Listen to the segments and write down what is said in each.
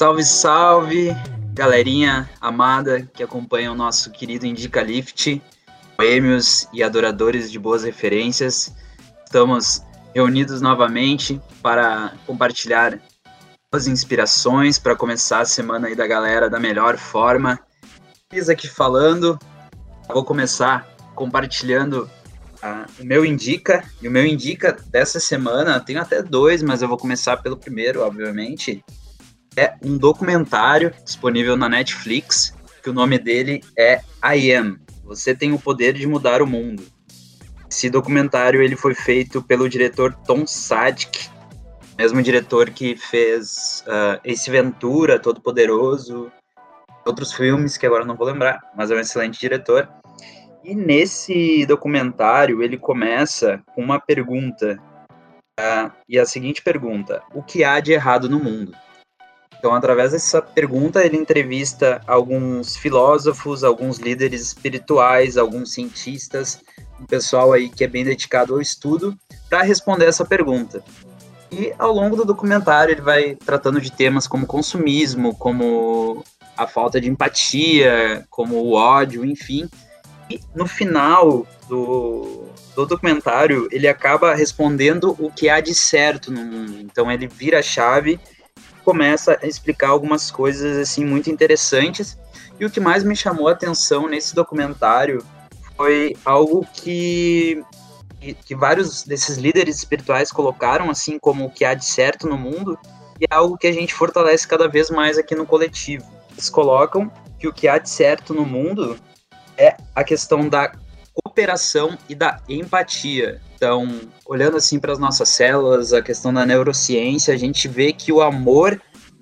Salve, salve, galerinha amada que acompanha o nosso querido Indica Lift, boêmios e adoradores de boas referências. Estamos reunidos novamente para compartilhar as inspirações para começar a semana aí da galera da melhor forma. Fiz aqui falando, vou começar compartilhando uh, o meu indica e o meu indica dessa semana. Tenho até dois, mas eu vou começar pelo primeiro, obviamente é um documentário disponível na Netflix, que o nome dele é I Am. Você tem o poder de mudar o mundo. Esse documentário ele foi feito pelo diretor Tom Sadik, mesmo diretor que fez uh, Ventura, Todo Poderoso, outros filmes que agora não vou lembrar, mas é um excelente diretor. E nesse documentário ele começa com uma pergunta, uh, e a seguinte pergunta: o que há de errado no mundo? Então, através dessa pergunta, ele entrevista alguns filósofos, alguns líderes espirituais, alguns cientistas, um pessoal aí que é bem dedicado ao estudo, para responder essa pergunta. E ao longo do documentário, ele vai tratando de temas como consumismo, como a falta de empatia, como o ódio, enfim. E no final do, do documentário, ele acaba respondendo o que há de certo no mundo. Então, ele vira a chave começa a explicar algumas coisas assim muito interessantes. E o que mais me chamou a atenção nesse documentário foi algo que que vários desses líderes espirituais colocaram assim como o que há de certo no mundo e é algo que a gente fortalece cada vez mais aqui no coletivo. Eles colocam que o que há de certo no mundo é a questão da cooperação e da empatia. Então, olhando assim para as nossas células, a questão da neurociência, a gente vê que o amor,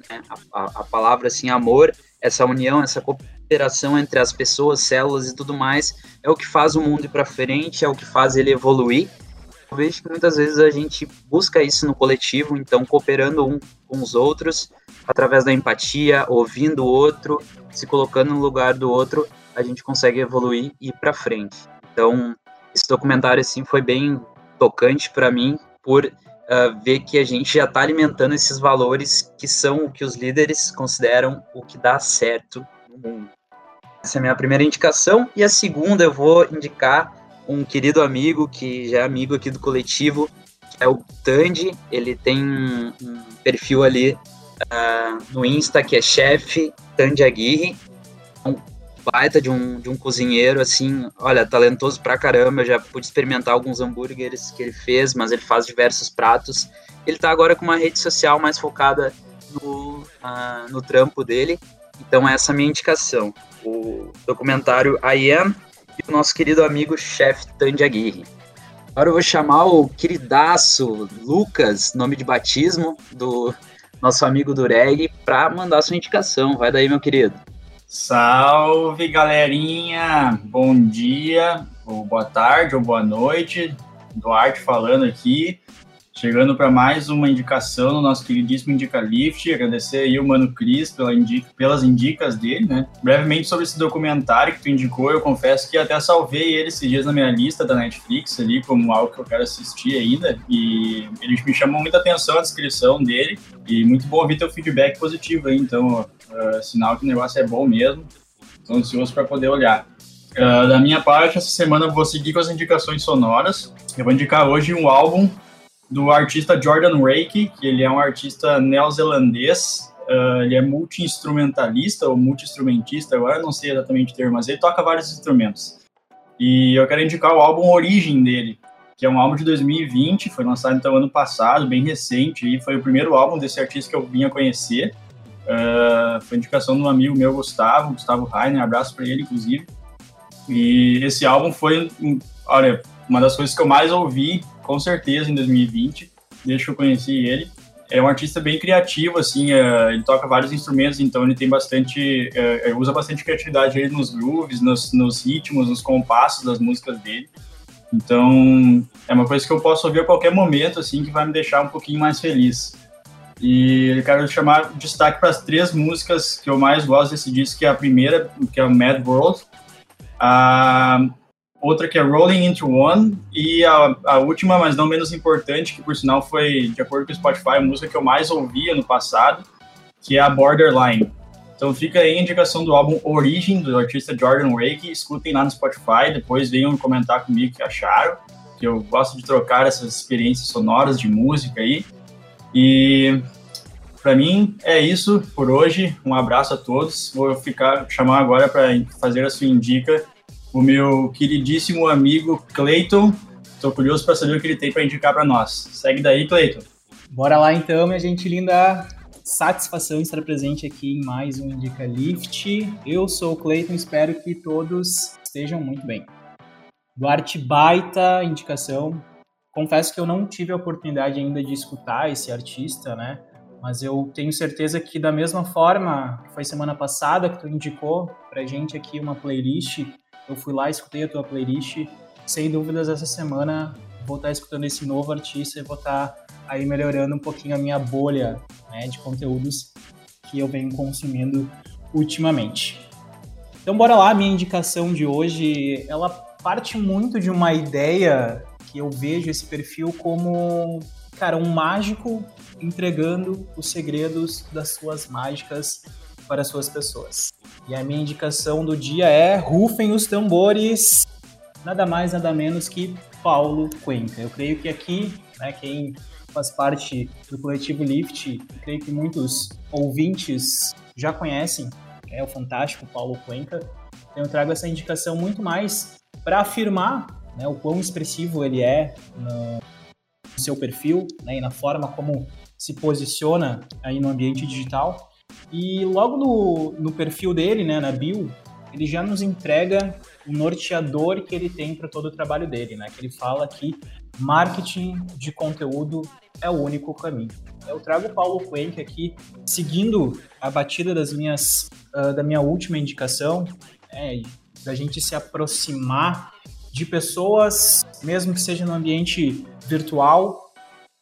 né, a, a, palavra assim, amor, essa união, essa cooperação entre as pessoas, células e tudo mais, é o que faz o mundo ir para frente, é o que faz ele evoluir. Eu vejo que muitas vezes a gente busca isso no coletivo, então cooperando um com os outros, através da empatia, ouvindo o outro, se colocando no lugar do outro, a gente consegue evoluir e ir para frente. Então, esse documentário assim foi bem tocante para mim por uh, ver que a gente já está alimentando esses valores que são o que os líderes consideram o que dá certo no mundo. Essa é a minha primeira indicação e a segunda eu vou indicar um querido amigo que já é amigo aqui do coletivo, que é o Tandy. Ele tem um perfil ali uh, no Insta que é chefe Tandy Aguirre. Um baita de um, de um cozinheiro, assim, olha, talentoso pra caramba. Eu já pude experimentar alguns hambúrgueres que ele fez, mas ele faz diversos pratos. Ele tá agora com uma rede social mais focada no, uh, no trampo dele. Então, essa é a minha indicação. O documentário I Am e o nosso querido amigo chefe Tandy Aguirre. Agora eu vou chamar o queridaço Lucas, nome de batismo, do nosso amigo do reggae, para mandar sua indicação. Vai daí, meu querido. Salve, galerinha! Bom dia, ou boa tarde, ou boa noite. Duarte falando aqui, chegando para mais uma indicação no nosso queridíssimo Indica Lift. Agradecer aí o Mano Cris pela pelas indicas dele, né? Brevemente sobre esse documentário que tu indicou, eu confesso que até salvei ele esses dias na minha lista da Netflix ali, como algo que eu quero assistir ainda. E ele me chamou muita atenção a descrição dele. E muito bom ouvir teu feedback positivo aí, então Uh, sinal que o negócio é bom mesmo. Estou ansioso para poder olhar. Uh, da minha parte, essa semana eu vou seguir com as indicações sonoras. Eu vou indicar hoje um álbum do artista Jordan Rake, que ele é um artista neozelandês. Uh, ele é multi-instrumentalista ou multi-instrumentista, agora não sei exatamente o termo, mas ele toca vários instrumentos. E eu quero indicar o álbum Origem dele, que é um álbum de 2020, foi lançado então ano passado, bem recente, e foi o primeiro álbum desse artista que eu vim a conhecer. Uh, foi indicação de um amigo meu, Gustavo, Gustavo Rainer, abraço para ele, inclusive. E esse álbum foi, olha, uma das coisas que eu mais ouvi, com certeza, em 2020, desde que eu conheci ele. É um artista bem criativo, assim, uh, ele toca vários instrumentos, então ele tem bastante, uh, usa bastante criatividade aí nos grooves, nos, nos ritmos, nos compassos das músicas dele. Então, é uma coisa que eu posso ouvir a qualquer momento, assim, que vai me deixar um pouquinho mais feliz. E quero chamar destaque para as três músicas que eu mais gosto desse disco, que é a primeira, que é o Mad World, a outra que é Rolling Into One, e a, a última, mas não menos importante, que por sinal foi, de acordo com o Spotify, a música que eu mais ouvi ano passado, que é a Borderline. Então fica aí a indicação do álbum Origin, do artista Jordan Wake. Escutem lá no Spotify, depois venham comentar comigo o que acharam. Que eu gosto de trocar essas experiências sonoras de música aí. E para mim é isso por hoje. Um abraço a todos. Vou ficar chamar agora para fazer a sua indica o meu queridíssimo amigo Clayton. Estou curioso para saber o que ele tem para indicar para nós. Segue daí, Clayton. Bora lá então, minha gente linda satisfação estar presente aqui em mais um Indica Lift. Eu sou o Cleiton, espero que todos estejam muito bem. Duarte Baita, indicação. Confesso que eu não tive a oportunidade ainda de escutar esse artista, né? Mas eu tenho certeza que da mesma forma que foi semana passada que tu indicou pra gente aqui uma playlist, eu fui lá, escutei a tua playlist. Sem dúvidas, essa semana vou estar escutando esse novo artista e vou estar aí melhorando um pouquinho a minha bolha né, de conteúdos que eu venho consumindo ultimamente. Então bora lá, minha indicação de hoje, ela parte muito de uma ideia que eu vejo esse perfil como, cara, um mágico entregando os segredos das suas mágicas para as suas pessoas. E a minha indicação do dia é rufem os tambores, nada mais nada menos que Paulo Cuenca. Eu creio que aqui, né, quem faz parte do coletivo Lift, creio que muitos ouvintes já conhecem, é o fantástico Paulo Cuenca. Então eu trago essa indicação muito mais para afirmar né, o quão expressivo ele é no seu perfil né, e na forma como se posiciona aí no ambiente digital. E logo no, no perfil dele, né, na bio, ele já nos entrega o norteador que ele tem para todo o trabalho dele, né? Que ele fala que marketing de conteúdo é o único caminho. Eu trago o Paulo Cuenca aqui, seguindo a batida das minhas, uh, da minha última indicação, né, da gente se aproximar de pessoas, mesmo que seja no ambiente virtual,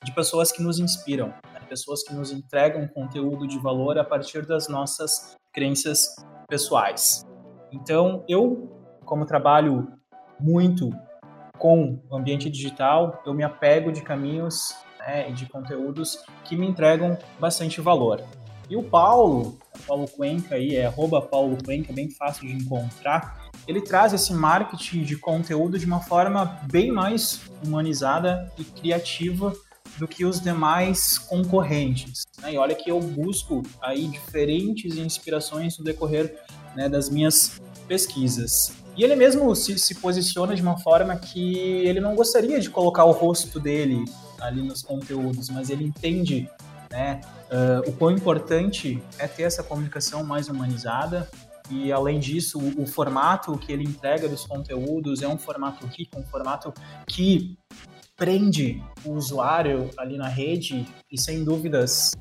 de pessoas que nos inspiram, né, pessoas que nos entregam conteúdo de valor a partir das nossas crenças pessoais. Então, eu, como trabalho muito com o ambiente digital, eu me apego de caminhos né, e de conteúdos que me entregam bastante valor. E o Paulo, Paulo Cuenca aí, é arroba Paulo Cuenca, bem fácil de encontrar, ele traz esse marketing de conteúdo de uma forma bem mais humanizada e criativa do que os demais concorrentes. Né? E olha que eu busco aí diferentes inspirações no decorrer né, das minhas pesquisas. E ele mesmo se, se posiciona de uma forma que ele não gostaria de colocar o rosto dele ali nos conteúdos, mas ele entende né, uh, o quão importante é ter essa comunicação mais humanizada. E além disso, o, o, formato que ele entrega dos conteúdos é um formato rico, um formato que prende o usuário ali na rede e sem dúvidas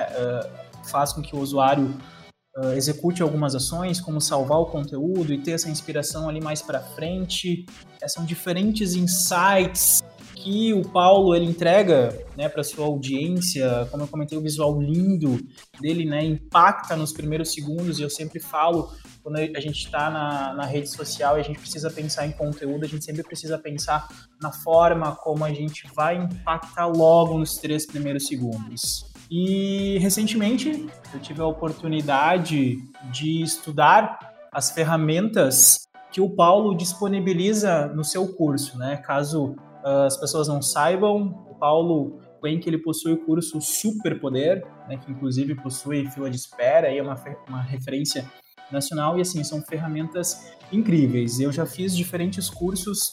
uh, faz com que o usuário uh, execute algumas ações, como salvar o conteúdo e ter essa inspiração ali mais para frente. É, são diferentes insights que o Paulo ele entrega né, para sua audiência, como eu comentei, o visual lindo dele né, impacta nos primeiros segundos, e eu sempre falo, quando a gente está na, na rede social e a gente precisa pensar em conteúdo, a gente sempre precisa pensar na forma como a gente vai impactar logo nos três primeiros segundos. E recentemente eu tive a oportunidade de estudar as ferramentas que o Paulo disponibiliza no seu curso, né? Caso as pessoas não saibam, o Paulo que ele possui o curso Superpoder, né, que inclusive possui fila de espera e é uma, uma referência nacional e assim são ferramentas incríveis. Eu já fiz diferentes cursos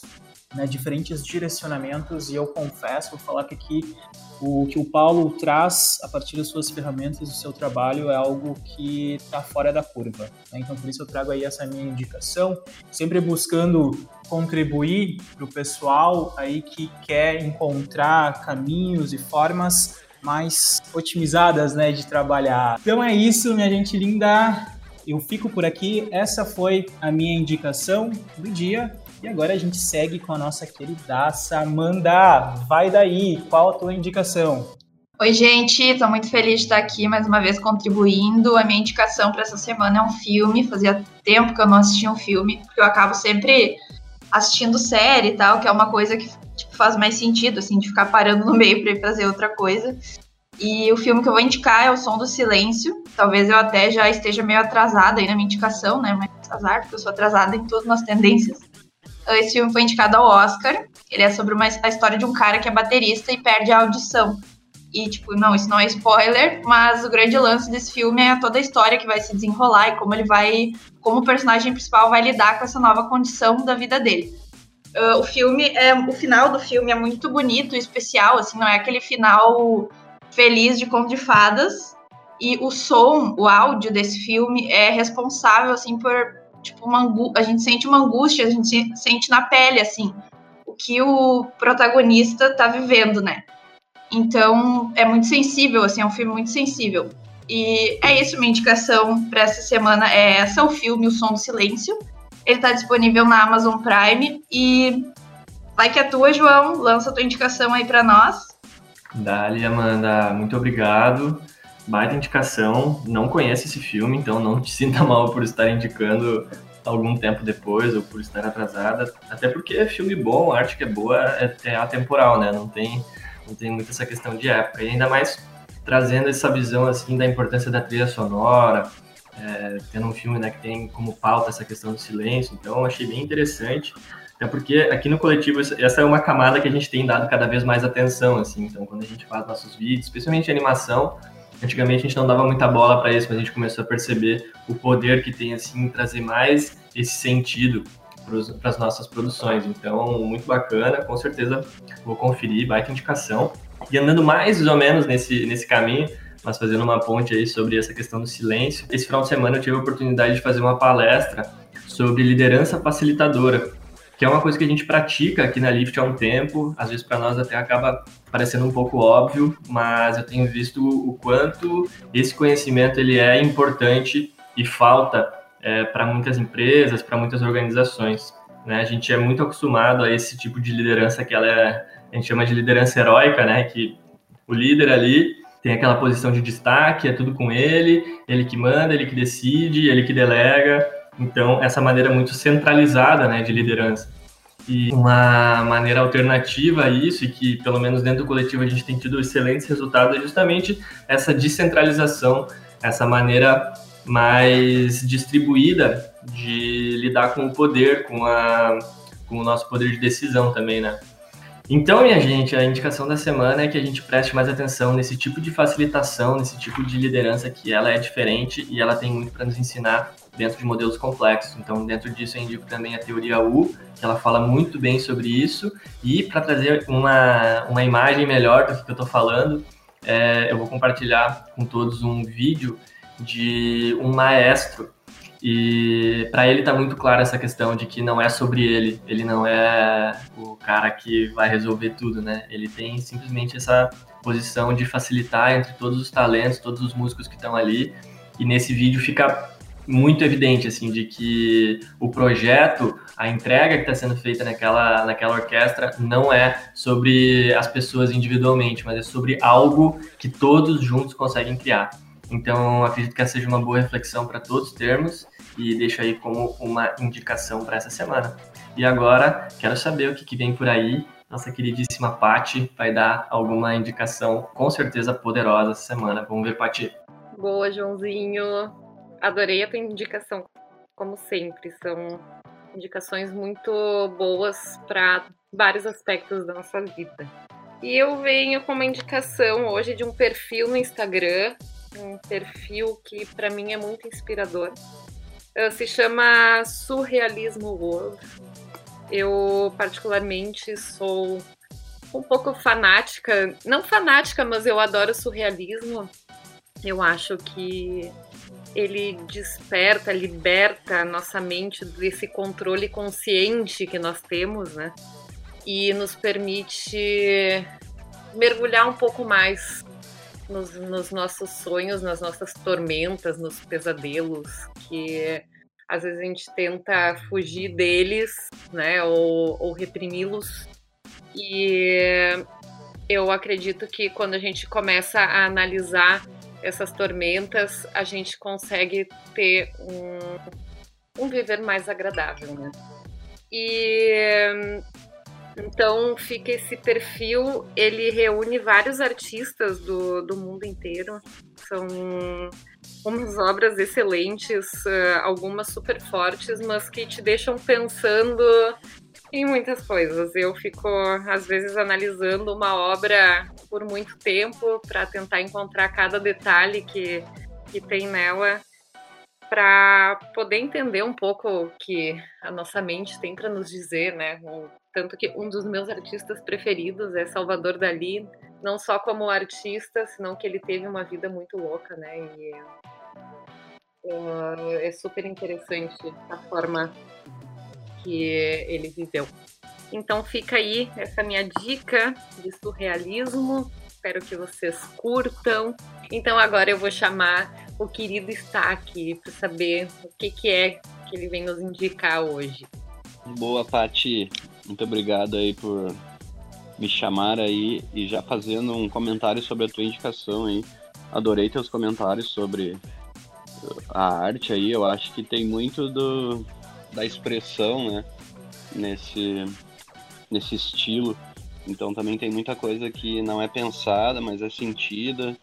né, diferentes direcionamentos e eu confesso, vou falar que aqui o que o Paulo traz a partir das suas ferramentas do seu trabalho é algo que está fora da curva. Né? Então, por isso eu trago aí essa minha indicação, sempre buscando contribuir para o pessoal aí que quer encontrar caminhos e formas mais otimizadas né, de trabalhar. Então é isso, minha gente linda. Eu fico por aqui. Essa foi a minha indicação do dia. E agora a gente segue com a nossa queridaça Amanda. Vai daí, qual a tua indicação? Oi, gente, estou muito feliz de estar aqui mais uma vez contribuindo. A minha indicação para essa semana é um filme. Fazia tempo que eu não assistia um filme, porque eu acabo sempre assistindo série e tal, que é uma coisa que tipo, faz mais sentido, assim, de ficar parando no meio para ir fazer outra coisa. E o filme que eu vou indicar é O Som do Silêncio. Talvez eu até já esteja meio atrasada aí na minha indicação, né? Mas azar, porque eu sou atrasada em todas as tendências. Esse filme foi indicado ao Oscar. Ele é sobre uma, a história de um cara que é baterista e perde a audição. E, tipo, não, isso não é spoiler, mas o grande lance desse filme é toda a história que vai se desenrolar e como ele vai. como o personagem principal vai lidar com essa nova condição da vida dele. Uh, o filme é. O final do filme é muito bonito, especial, assim, não é aquele final feliz de conto de fadas. E o som, o áudio desse filme é responsável, assim, por. Tipo, uma a gente sente uma angústia, a gente sente na pele, assim, o que o protagonista tá vivendo, né? Então, é muito sensível, assim, é um filme muito sensível. E é isso, minha indicação para essa semana é essa, o filme O Som do Silêncio. Ele está disponível na Amazon Prime e vai que é tua, João, lança tua indicação aí para nós. Dali, Amanda, muito obrigado. Baita indicação. Não conhece esse filme, então não te sinta mal por estar indicando algum tempo depois ou por estar atrasada. Até porque é filme bom, arte que é boa é, é atemporal, né? Não tem não tem muito essa questão de época. E ainda mais trazendo essa visão assim da importância da trilha sonora, é, tendo um filme né, que tem como pauta essa questão do silêncio. Então, achei bem interessante. Até porque aqui no coletivo essa é uma camada que a gente tem dado cada vez mais atenção, assim. Então, quando a gente faz nossos vídeos, especialmente animação, antigamente a gente não dava muita bola para isso, mas a gente começou a perceber o poder que tem assim em trazer mais esse sentido para as nossas produções. Então, muito bacana, com certeza vou conferir, baita indicação. E andando mais ou menos nesse, nesse caminho, mas fazendo uma ponte aí sobre essa questão do silêncio, esse final de semana eu tive a oportunidade de fazer uma palestra sobre liderança facilitadora, que é uma coisa que a gente pratica aqui na Lift há um tempo, às vezes para nós até acaba parecendo um pouco óbvio, mas eu tenho visto o quanto esse conhecimento ele é importante e falta é, para muitas empresas, para muitas organizações. Né? A gente é muito acostumado a esse tipo de liderança que ela é, a gente chama de liderança heróica, né? que o líder ali tem aquela posição de destaque, é tudo com ele, ele que manda, ele que decide, ele que delega. Então, essa maneira muito centralizada né, de liderança. E uma maneira alternativa a isso, e que pelo menos dentro do coletivo a gente tem tido excelentes resultados, é justamente essa descentralização, essa maneira mais distribuída de lidar com o poder, com, a, com o nosso poder de decisão também, né? Então, minha gente, a indicação da semana é que a gente preste mais atenção nesse tipo de facilitação, nesse tipo de liderança que ela é diferente e ela tem muito para nos ensinar dentro de modelos complexos. Então, dentro disso, eu indico também a teoria U, que ela fala muito bem sobre isso. E para trazer uma, uma imagem melhor do que eu estou falando, é, eu vou compartilhar com todos um vídeo de um maestro. E para ele tá muito claro essa questão de que não é sobre ele, ele não é o cara que vai resolver tudo, né? Ele tem simplesmente essa posição de facilitar entre todos os talentos, todos os músicos que estão ali. E nesse vídeo fica muito evidente assim de que o projeto, a entrega que está sendo feita naquela, naquela orquestra não é sobre as pessoas individualmente, mas é sobre algo que todos juntos conseguem criar. Então, acredito que essa seja uma boa reflexão para todos termos e deixo aí como uma indicação para essa semana. E agora, quero saber o que, que vem por aí. Nossa queridíssima Pati vai dar alguma indicação com certeza poderosa essa semana. Vamos ver, Pati. Boa, Joãozinho. Adorei a tua indicação, como sempre. São indicações muito boas para vários aspectos da nossa vida. E eu venho com uma indicação hoje de um perfil no Instagram um perfil que para mim é muito inspirador. Uh, se chama Surrealismo World. Eu, particularmente, sou um pouco fanática, não fanática, mas eu adoro surrealismo. Eu acho que ele desperta, liberta a nossa mente desse controle consciente que nós temos, né? E nos permite mergulhar um pouco mais nos, nos nossos sonhos, nas nossas tormentas, nos pesadelos, que às vezes a gente tenta fugir deles, né, ou, ou reprimi-los. E eu acredito que quando a gente começa a analisar essas tormentas, a gente consegue ter um, um viver mais agradável, né? E Então fica esse perfil, ele reúne vários artistas do, do mundo inteiro. São umas obras excelentes, uh, algumas super fortes, mas que te deixam pensando em muitas coisas. Eu fico, às vezes, analisando uma obra por muito tempo para tentar encontrar cada detalhe que, que tem nela para poder entender um pouco o que a nossa mente tem para nos dizer, né? Tanto que um dos meus artistas preferidos é Salvador Dali, não só como artista, senão que ele teve uma vida muito louca, né? E uh, é super interessante a forma que ele viveu. Então fica aí essa minha dica de surrealismo. Espero que vocês curtam. Então agora eu vou chamar o querido está aqui para saber o que, que é que ele vem nos indicar hoje. Boa, Pati. Muito obrigado aí por me chamar aí e já fazendo um comentário sobre a tua indicação aí. Adorei teus comentários sobre a arte aí. Eu acho que tem muito do, da expressão, né? Nesse, nesse estilo. Então também tem muita coisa que não é pensada, mas é sentida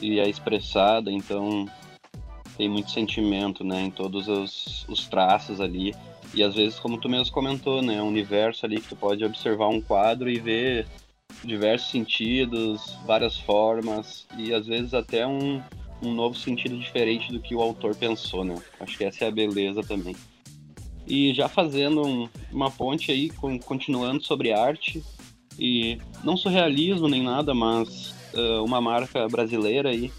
e é expressada, então tem muito sentimento, né, em todos os, os traços ali. E às vezes, como tu mesmo comentou, né, um universo ali que tu pode observar um quadro e ver diversos sentidos, várias formas e às vezes até um, um novo sentido diferente do que o autor pensou, né? Acho que essa é a beleza também. E já fazendo um, uma ponte aí, com, continuando sobre arte, e não surrealismo nem nada, mas uh, uma marca brasileira aí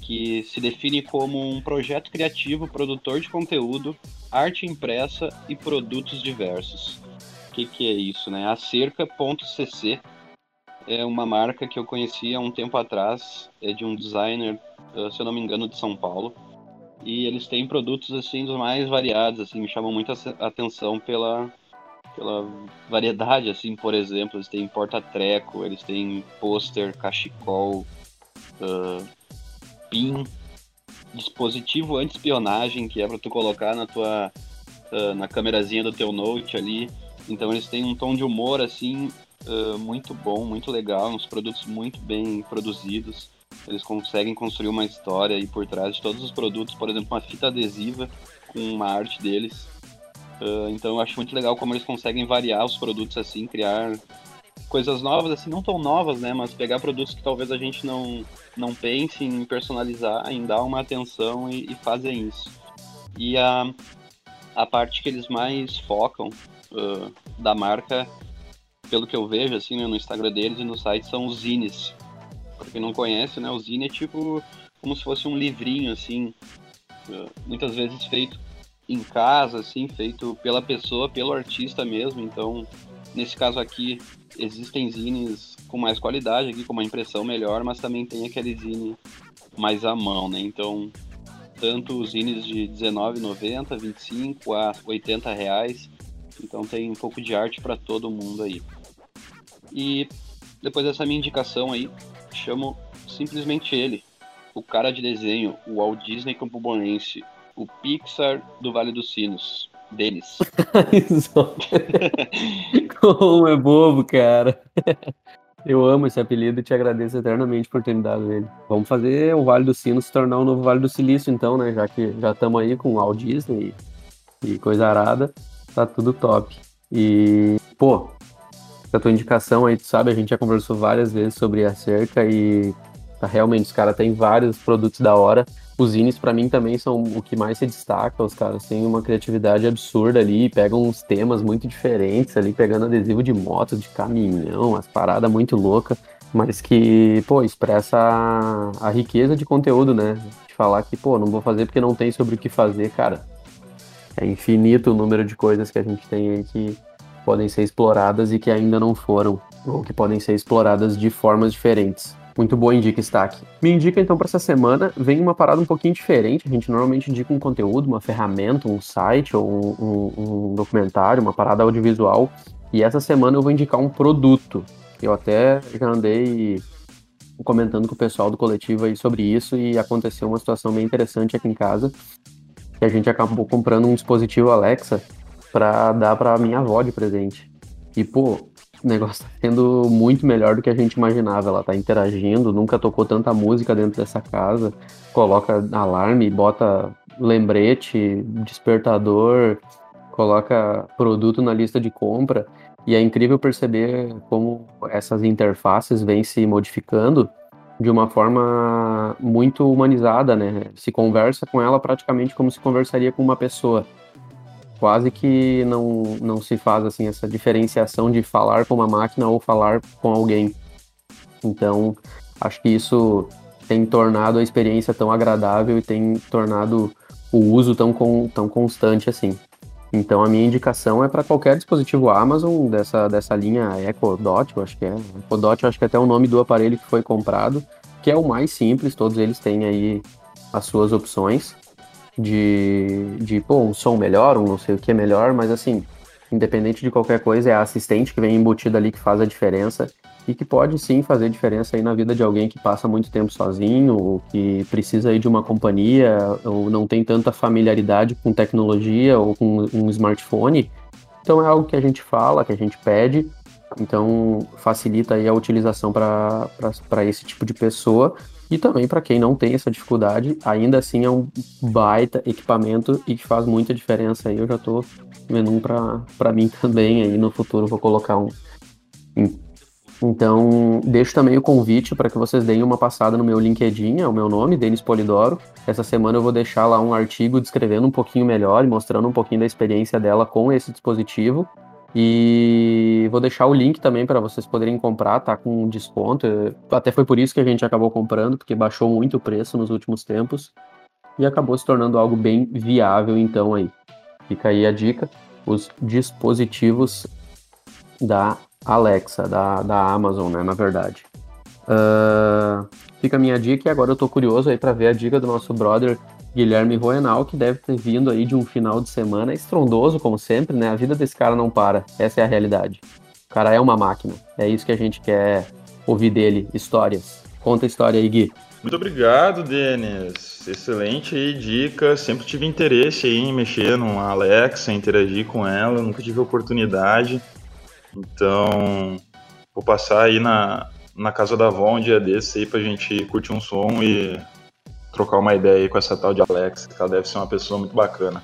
que se define como um projeto criativo, produtor de conteúdo, arte impressa e produtos diversos. O que, que é isso, né? A cerca.cc é uma marca que eu conheci há um tempo atrás, é de um designer, se eu não me engano, de São Paulo. E eles têm produtos assim dos mais variados, assim, me chamam muita atenção pela pela variedade, assim, por exemplo, eles têm porta-treco, eles têm pôster, cachecol, uh, pin, dispositivo anti-espionagem, que é para tu colocar na tua uh, na câmerazinha do teu note ali. Então eles têm um tom de humor assim uh, muito bom, muito legal, uns produtos muito bem produzidos. Eles conseguem construir uma história aí por trás de todos os produtos, por exemplo, uma fita adesiva com uma arte deles Uh, então eu acho muito legal como eles conseguem variar os produtos assim, criar coisas novas, assim, não tão novas, né? Mas pegar produtos que talvez a gente não, não pense em personalizar, em dar uma atenção e, e fazem isso. E a, a parte que eles mais focam uh, da marca, pelo que eu vejo, assim, né, no Instagram deles e no site, são os zines. Pra quem não conhece, né? O zine é tipo como se fosse um livrinho, assim, uh, muitas vezes feito em casa, assim, feito pela pessoa, pelo artista mesmo. Então, nesse caso aqui, existem zines com mais qualidade aqui, com uma impressão melhor, mas também tem aquele zine mais à mão, né? Então, tanto os zines de R$19,90, 25 a 80 reais. Então tem um pouco de arte para todo mundo aí. E depois dessa minha indicação aí, chamo simplesmente ele, o cara de desenho, o Walt Disney Campoboense, o Pixar do Vale dos Sinos. Denis. Como é bobo, cara. Eu amo esse apelido e te agradeço eternamente por ter me dado ele. Vamos fazer o Vale dos Sinos se tornar o novo Vale do Silício, então, né? Já que já estamos aí com Walt Disney e, e coisa arada, tá tudo top. E, pô, a tua indicação aí, tu sabe, a gente já conversou várias vezes sobre a cerca e tá, realmente os caras têm vários produtos da hora. Os zines, para mim, também são o que mais se destaca. Os caras têm uma criatividade absurda ali, pegam uns temas muito diferentes ali, pegando adesivo de moto, de caminhão, as paradas muito loucas, mas que, pô, expressa a, a riqueza de conteúdo, né? De falar que, pô, não vou fazer porque não tem sobre o que fazer, cara. É infinito o número de coisas que a gente tem aí que podem ser exploradas e que ainda não foram, ou que podem ser exploradas de formas diferentes. Muito boa indica está aqui. Me indica então para essa semana, vem uma parada um pouquinho diferente. A gente normalmente indica um conteúdo, uma ferramenta, um site ou um, um, um documentário, uma parada audiovisual. E essa semana eu vou indicar um produto. Eu até já andei comentando com o pessoal do coletivo aí sobre isso e aconteceu uma situação bem interessante aqui em casa. Que a gente acabou comprando um dispositivo Alexa para dar para minha avó de presente. E pô, o negócio tá sendo muito melhor do que a gente imaginava. Ela tá interagindo, nunca tocou tanta música dentro dessa casa. Coloca alarme, bota lembrete, despertador, coloca produto na lista de compra. E é incrível perceber como essas interfaces vêm se modificando de uma forma muito humanizada, né? Se conversa com ela praticamente como se conversaria com uma pessoa. Quase que não, não se faz assim essa diferenciação de falar com uma máquina ou falar com alguém. Então, acho que isso tem tornado a experiência tão agradável e tem tornado o uso tão, com, tão constante assim. Então a minha indicação é para qualquer dispositivo Amazon dessa, dessa linha Echo Dot, eu acho que é. Echo Dot, eu acho que é até o nome do aparelho que foi comprado, que é o mais simples, todos eles têm aí as suas opções de, de pô, um som melhor, um não sei o que é melhor, mas assim, independente de qualquer coisa, é a assistente que vem embutida ali que faz a diferença e que pode sim fazer diferença aí na vida de alguém que passa muito tempo sozinho, ou que precisa aí de uma companhia, ou não tem tanta familiaridade com tecnologia ou com um smartphone. Então é algo que a gente fala, que a gente pede, então facilita aí a utilização para esse tipo de pessoa e também para quem não tem essa dificuldade, ainda assim é um baita equipamento e que faz muita diferença aí. Eu já estou vendo um para mim também aí no futuro vou colocar um então, deixo também o convite para que vocês deem uma passada no meu LinkedIn, é o meu nome, Denis Polidoro. Essa semana eu vou deixar lá um artigo descrevendo um pouquinho melhor e mostrando um pouquinho da experiência dela com esse dispositivo. E vou deixar o link também para vocês poderem comprar, tá com desconto. Até foi por isso que a gente acabou comprando, porque baixou muito o preço nos últimos tempos e acabou se tornando algo bem viável então aí. Fica aí a dica, os dispositivos da Alexa, da, da Amazon, né, na verdade. Uh, fica a minha dica e agora eu tô curioso aí para ver a dica do nosso brother Guilherme Roenal, que deve ter vindo aí de um final de semana estrondoso, como sempre, né? A vida desse cara não para, essa é a realidade. O cara é uma máquina, é isso que a gente quer ouvir dele, histórias. Conta a história aí, Gui. Muito obrigado, Denis. Excelente aí, dica. Sempre tive interesse aí em mexer no Alexa, interagir com ela, nunca tive oportunidade. Então, vou passar aí na, na casa da Avon um dia desse aí pra gente curtir um som e trocar uma ideia aí com essa tal de Alex, que ela deve ser uma pessoa muito bacana.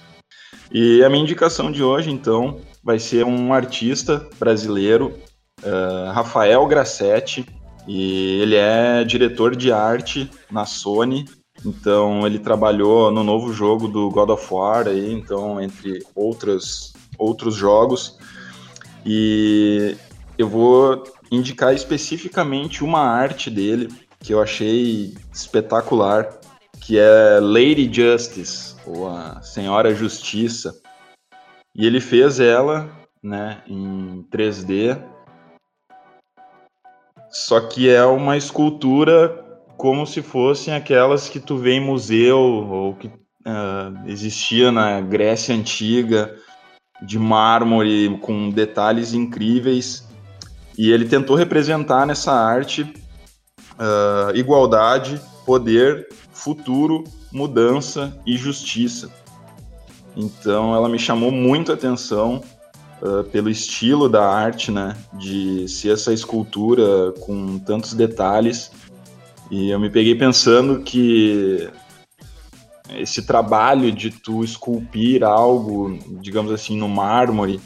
E a minha indicação de hoje, então, vai ser um artista brasileiro, uh, Rafael Grassetti, e ele é diretor de arte na Sony, então ele trabalhou no novo jogo do God of War, aí, então, entre outros, outros jogos. E eu vou indicar especificamente uma arte dele que eu achei espetacular, que é Lady Justice, ou a Senhora Justiça. E ele fez ela, né, em 3D. Só que é uma escultura como se fossem aquelas que tu vê em museu ou que uh, existia na Grécia antiga de mármore com detalhes incríveis. E ele tentou representar nessa arte uh, igualdade, poder, futuro, mudança e justiça. Então ela me chamou muito a atenção uh, pelo estilo da arte, né? De ser essa escultura com tantos detalhes. E eu me peguei pensando que esse trabalho de tu esculpir algo, digamos assim, no mármore,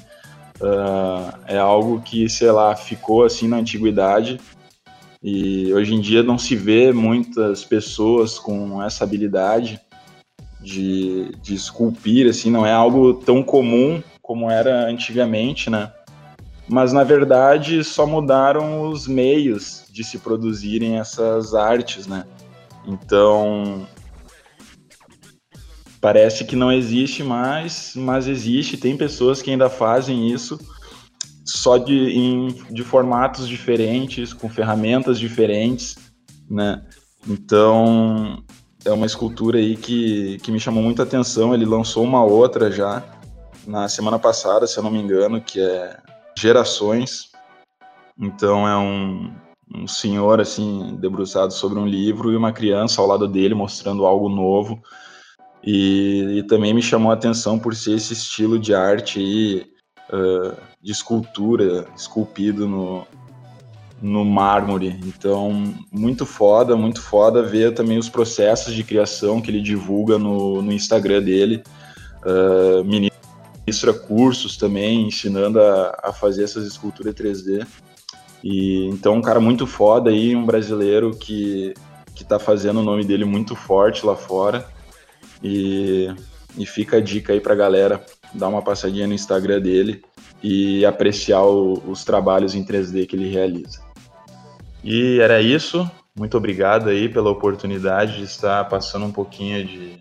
uh, é algo que, sei lá, ficou assim na antiguidade e hoje em dia não se vê muitas pessoas com essa habilidade de, de esculpir, assim, não é algo tão comum como era antigamente, né? Mas na verdade só mudaram os meios de se produzirem essas artes, né? Então parece que não existe mais, mas existe. Tem pessoas que ainda fazem isso só de, em, de formatos diferentes, com ferramentas diferentes, né? Então é uma escultura aí que, que me chamou muita atenção. Ele lançou uma outra já na semana passada, se eu não me engano, que é Gerações. Então é um, um senhor assim debruçado sobre um livro e uma criança ao lado dele mostrando algo novo e, e, também me chamou a atenção por ser esse estilo de arte aí, de escultura esculpido no, no mármore. Então, muito foda, muito foda ver também os processos de criação que ele divulga no, no Instagram dele. Uh, ministra cursos também, ensinando a, a fazer essas esculturas 3D. E, então, um cara muito foda aí, um brasileiro que, que tá fazendo o nome dele muito forte lá fora. E, e fica a dica aí pra galera dar uma passadinha no Instagram dele e apreciar o, os trabalhos em 3D que ele realiza. E era isso. Muito obrigado aí pela oportunidade de estar passando um pouquinho de,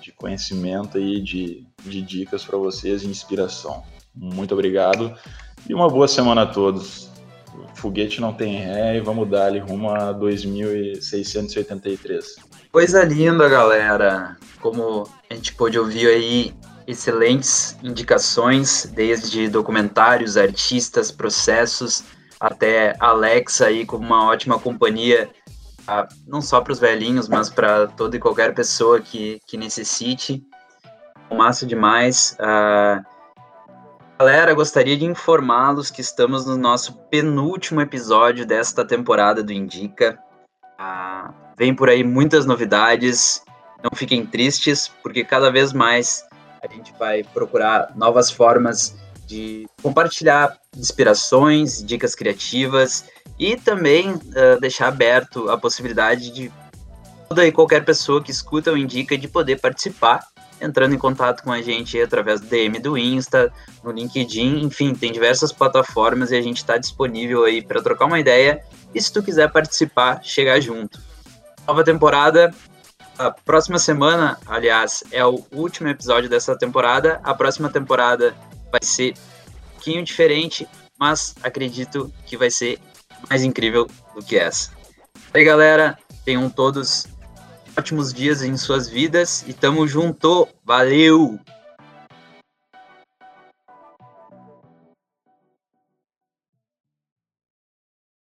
de conhecimento aí, de, de dicas para vocês, de inspiração. Muito obrigado e uma boa semana a todos. Foguete não tem ré e vamos dar ali rumo a 2683. Coisa linda, galera. Como a gente pôde ouvir aí, excelentes indicações, desde documentários, artistas, processos até Alexa aí como uma ótima companhia, ah, não só para os velhinhos, mas para toda e qualquer pessoa que, que necessite. Massa demais. Uh, galera, gostaria de informá-los que estamos no nosso penúltimo episódio desta temporada do Indica. Uh, vem por aí muitas novidades. Não fiquem tristes, porque cada vez mais a gente vai procurar novas formas de compartilhar inspirações, dicas criativas e também uh, deixar aberto a possibilidade de toda e qualquer pessoa que escuta ou indica de poder participar, entrando em contato com a gente através do DM do Insta, no LinkedIn, enfim, tem diversas plataformas e a gente está disponível aí para trocar uma ideia e se tu quiser participar, chegar junto. Nova temporada, a próxima semana, aliás, é o último episódio dessa temporada. A próxima temporada vai ser um pouquinho diferente, mas acredito que vai ser mais incrível do que essa. E aí, galera, tenham todos ótimos dias em suas vidas e tamo junto. Valeu!